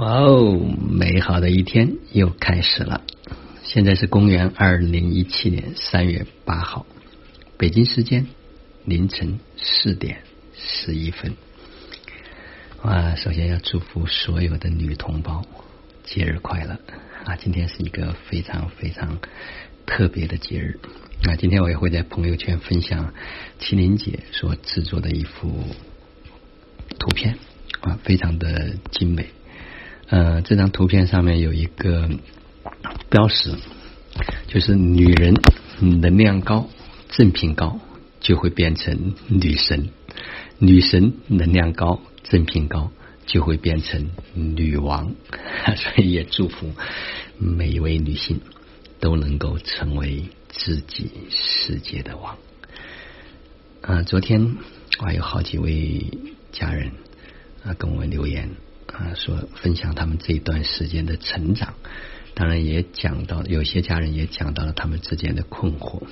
哇哦，美好的一天又开始了。现在是公元二零一七年三月八号，北京时间凌晨四点十一分。啊，首先要祝福所有的女同胞节日快乐啊！今天是一个非常非常特别的节日啊！今天我也会在朋友圈分享麒麟姐所制作的一幅图片啊，非常的精美。呃，这张图片上面有一个标识，就是女人能量高、正品高，就会变成女神；女神能量高、正品高，就会变成女王。所以也祝福每一位女性都能够成为自己世界的王。啊，昨天我还有好几位家人啊跟我留言。啊，说分享他们这一段时间的成长，当然也讲到有些家人也讲到了他们之间的困惑。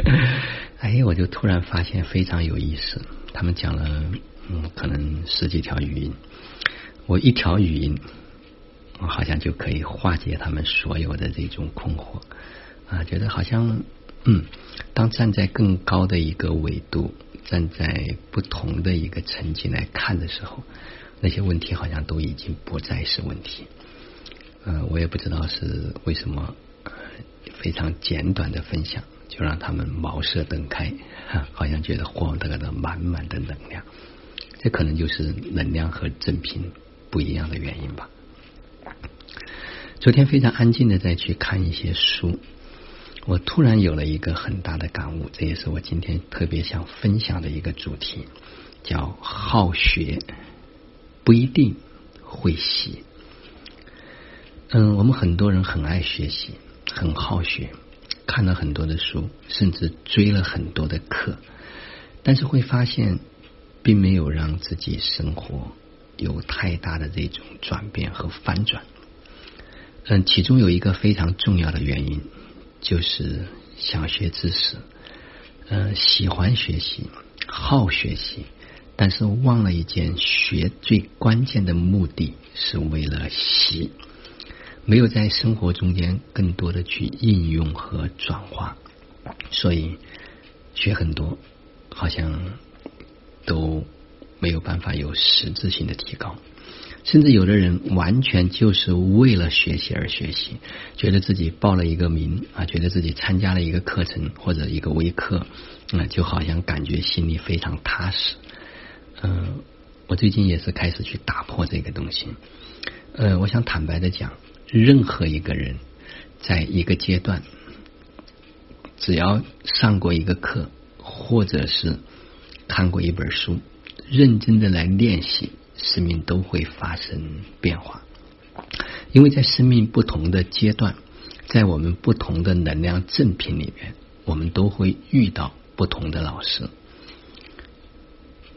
哎，我就突然发现非常有意思，他们讲了嗯，可能十几条语音，我一条语音，我好像就可以化解他们所有的这种困惑啊，觉得好像嗯，当站在更高的一个维度，站在不同的一个层级来看的时候。那些问题好像都已经不再是问题，呃，我也不知道是为什么，非常简短的分享就让他们茅塞顿开，好像觉得获得了满满的能量，这可能就是能量和正品不一样的原因吧。昨天非常安静的再去看一些书，我突然有了一个很大的感悟，这也是我今天特别想分享的一个主题，叫好学。不一定会习。嗯，我们很多人很爱学习，很好学，看了很多的书，甚至追了很多的课，但是会发现，并没有让自己生活有太大的这种转变和翻转。嗯，其中有一个非常重要的原因，就是想学知识，嗯，喜欢学习，好学习。但是忘了一件学最关键的目的是为了习，没有在生活中间更多的去应用和转化，所以学很多好像都没有办法有实质性的提高，甚至有的人完全就是为了学习而学习，觉得自己报了一个名啊，觉得自己参加了一个课程或者一个微课，那就好像感觉心里非常踏实。嗯，我最近也是开始去打破这个东西。呃，我想坦白的讲，任何一个人在一个阶段，只要上过一个课，或者是看过一本书，认真的来练习，生命都会发生变化。因为在生命不同的阶段，在我们不同的能量正品里面，我们都会遇到不同的老师。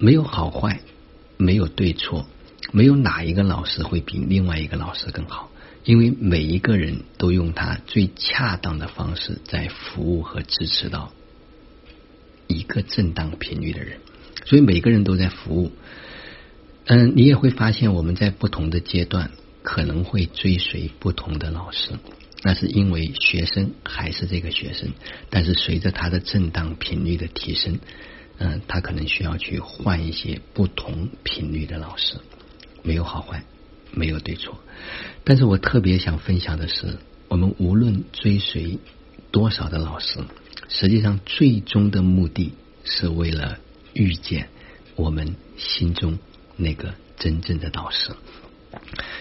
没有好坏，没有对错，没有哪一个老师会比另外一个老师更好，因为每一个人都用他最恰当的方式在服务和支持到一个正当频率的人，所以每个人都在服务。嗯，你也会发现我们在不同的阶段可能会追随不同的老师，那是因为学生还是这个学生，但是随着他的正当频率的提升。嗯，他可能需要去换一些不同频率的老师，没有好坏，没有对错。但是我特别想分享的是，我们无论追随多少的老师，实际上最终的目的是为了遇见我们心中那个真正的导师。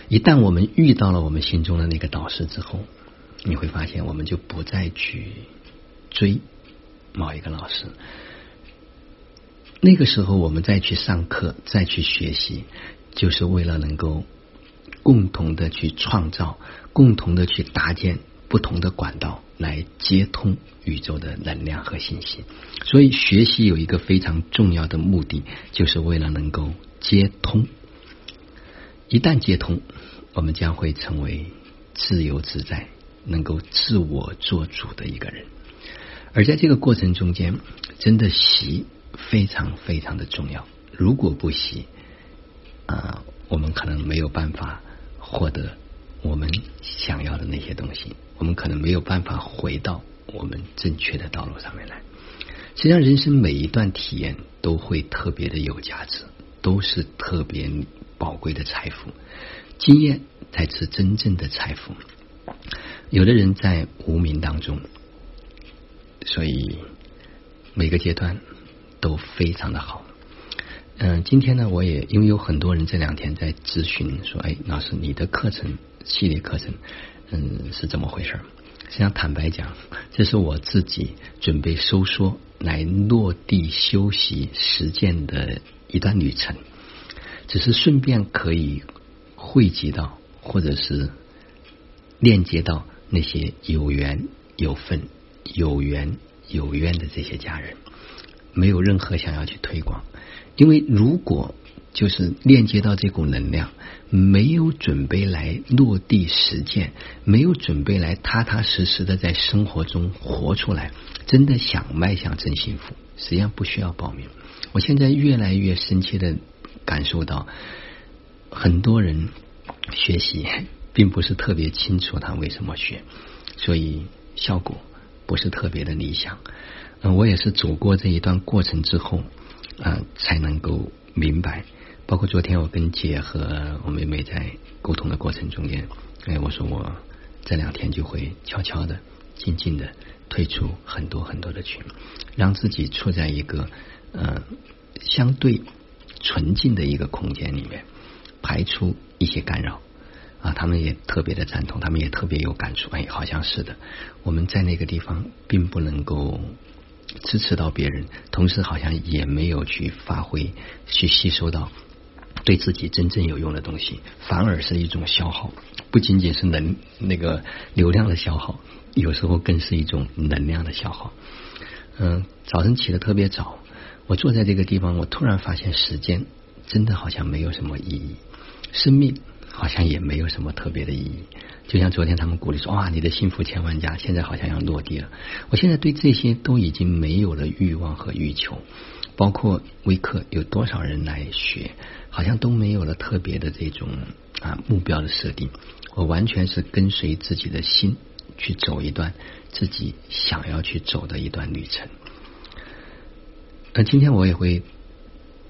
一旦我们遇到了我们心中的那个导师之后，你会发现，我们就不再去追某一个老师。那个时候，我们再去上课，再去学习，就是为了能够共同的去创造，共同的去搭建不同的管道，来接通宇宙的能量和信息。所以，学习有一个非常重要的目的，就是为了能够接通。一旦接通，我们将会成为自由自在、能够自我做主的一个人。而在这个过程中间，真的习。非常非常的重要。如果不习啊，我们可能没有办法获得我们想要的那些东西，我们可能没有办法回到我们正确的道路上面来。实际上，人生每一段体验都会特别的有价值，都是特别宝贵的财富。经验才是真正的财富。有的人在无名当中，所以每个阶段都非常的好。嗯，今天呢，我也因为有很多人这两天在咨询说：“哎，老师，你的课程系列课程，嗯，是怎么回事？”实际上，坦白讲，这是我自己准备收缩来落地休息实践的一段旅程，只是顺便可以汇集到，或者是。链接到那些有缘有份、有缘有冤的这些家人，没有任何想要去推广，因为如果就是链接到这股能量，没有准备来落地实践，没有准备来踏踏实实的在生活中活出来，真的想迈向真幸福，实际上不需要报名。我现在越来越深切的感受到，很多人学习。并不是特别清楚他为什么学，所以效果不是特别的理想。嗯，我也是走过这一段过程之后，啊，才能够明白。包括昨天我跟姐和我妹妹在沟通的过程中间，哎，我说我这两天就会悄悄的、静静的退出很多很多的群，让自己处在一个呃相对纯净的一个空间里面，排除一些干扰。啊，他们也特别的赞同，他们也特别有感触。哎，好像是的，我们在那个地方并不能够支持到别人，同时好像也没有去发挥、去吸收到对自己真正有用的东西，反而是一种消耗。不仅仅是能那个流量的消耗，有时候更是一种能量的消耗。嗯，早晨起的特别早，我坐在这个地方，我突然发现时间真的好像没有什么意义，生命。好像也没有什么特别的意义，就像昨天他们鼓励说：“哇，你的幸福千万家，现在好像要落地了。”我现在对这些都已经没有了欲望和欲求，包括微课有多少人来学，好像都没有了特别的这种啊目标的设定。我完全是跟随自己的心去走一段自己想要去走的一段旅程。那今天我也会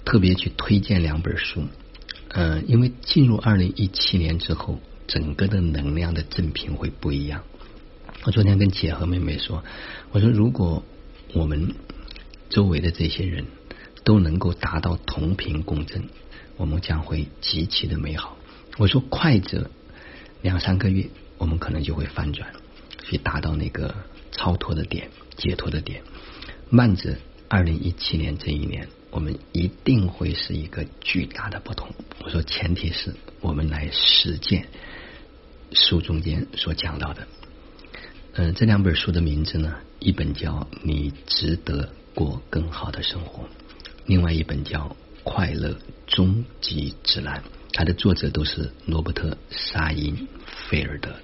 特别去推荐两本书。嗯，因为进入二零一七年之后，整个的能量的振频会不一样。我昨天跟姐和妹妹说，我说如果我们周围的这些人都能够达到同频共振，我们将会极其的美好。我说快则两三个月，我们可能就会翻转，去达到那个超脱的点、解脱的点；慢则二零一七年这一年。我们一定会是一个巨大的不同。我说，前提是我们来实践书中间所讲到的。嗯，这两本书的名字呢，一本叫《你值得过更好的生活》，另外一本叫《快乐终极指南》。它的作者都是罗伯特·沙因菲尔德。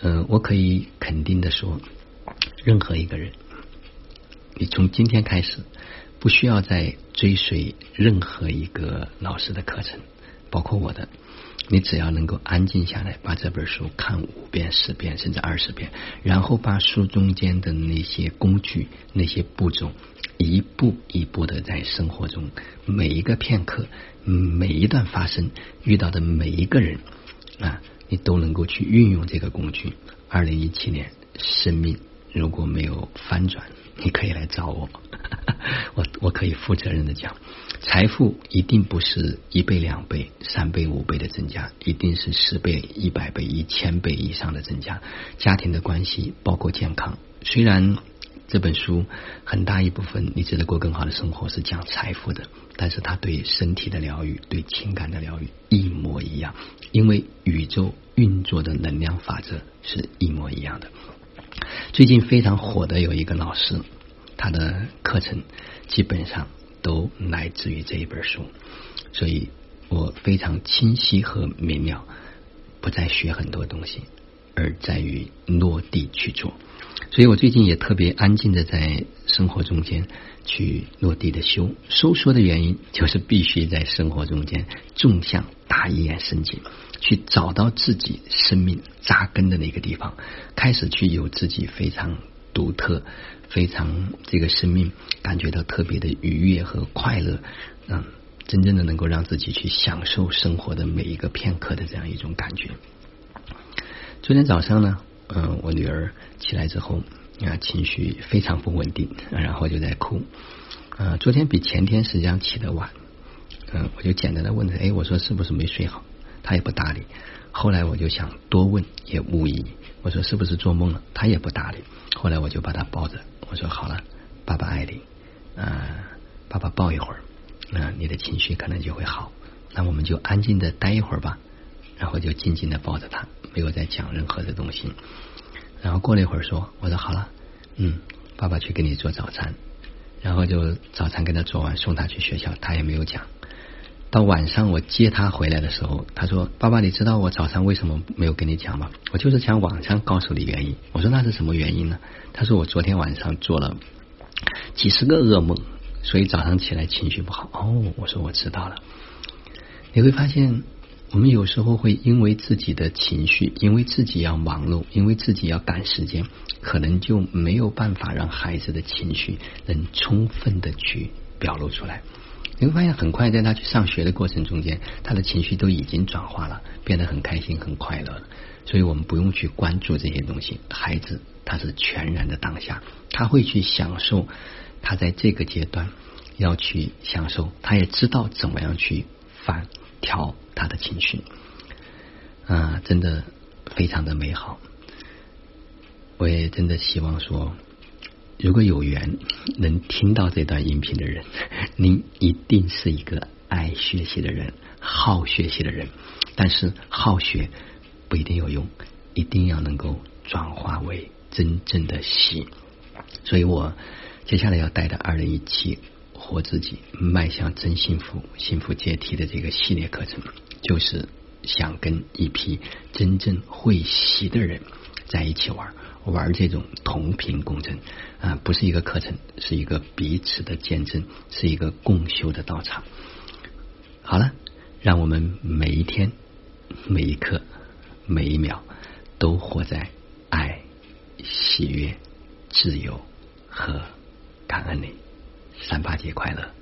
嗯，我可以肯定的说，任何一个人，你从今天开始。不需要再追随任何一个老师的课程，包括我的。你只要能够安静下来，把这本书看五遍、十遍，甚至二十遍，然后把书中间的那些工具、那些步骤，一步一步的在生活中每一个片刻、每一段发生遇到的每一个人啊，你都能够去运用这个工具。二零一七年，生命如果没有翻转，你可以来找我。我我可以负责任的讲，财富一定不是一倍、两倍、三倍、五倍的增加，一定是十倍、一百倍、一千倍以上的增加。家庭的关系包括健康，虽然这本书很大一部分你值得过更好的生活是讲财富的，但是它对身体的疗愈、对情感的疗愈一模一样，因为宇宙运作的能量法则是一模一样的。最近非常火的有一个老师。他的课程基本上都来自于这一本书，所以我非常清晰和明了，不再学很多东西，而在于落地去做。所以我最近也特别安静的在生活中间去落地的修收缩的原因，就是必须在生活中间纵向打一眼神经，去找到自己生命扎根的那个地方，开始去有自己非常独特、非常这个生命感觉到特别的愉悦和快乐，嗯，真正的能够让自己去享受生活的每一个片刻的这样一种感觉。昨天早上呢，嗯，我女儿起来之后啊，情绪非常不稳定，然后就在哭。呃，昨天比前天实际上起得晚。嗯，我就简单的问他，哎，我说是不是没睡好？他也不搭理。后来我就想多问，也无益。我说是不是做梦了？他也不搭理。后来我就把他抱着，我说好了，爸爸爱你，啊，爸爸抱一会儿，那你的情绪可能就会好。那我们就安静的待一会儿吧。然后就静静的抱着他，没有再讲任何的东西。然后过了一会儿说，我说好了，嗯，爸爸去给你做早餐。然后就早餐给他做完，送他去学校，他也没有讲。到晚上我接他回来的时候，他说：“爸爸，你知道我早上为什么没有跟你讲吗？我就是想晚上告诉你原因。”我说：“那是什么原因呢？”他说：“我昨天晚上做了几十个噩梦，所以早上起来情绪不好。”哦，我说我知道了。你会发现，我们有时候会因为自己的情绪，因为自己要忙碌，因为自己要赶时间，可能就没有办法让孩子的情绪能充分的去表露出来。你会发现，很快在他去上学的过程中间，他的情绪都已经转化了，变得很开心、很快乐了。所以我们不用去关注这些东西。孩子他是全然的当下，他会去享受他在这个阶段要去享受，他也知道怎么样去反调他的情绪。啊，真的非常的美好。我也真的希望说。如果有缘能听到这段音频的人，您一定是一个爱学习的人，好学习的人。但是好学不一定有用，一定要能够转化为真正的喜。所以我接下来要带的二零一七活自己，迈向真幸福、幸福阶梯的这个系列课程，就是想跟一批真正会习的人在一起玩。玩这种同频共振啊，不是一个课程，是一个彼此的见证，是一个共修的道场。好了，让我们每一天、每一刻、每一秒都活在爱、喜悦、自由和感恩里。三八节快乐！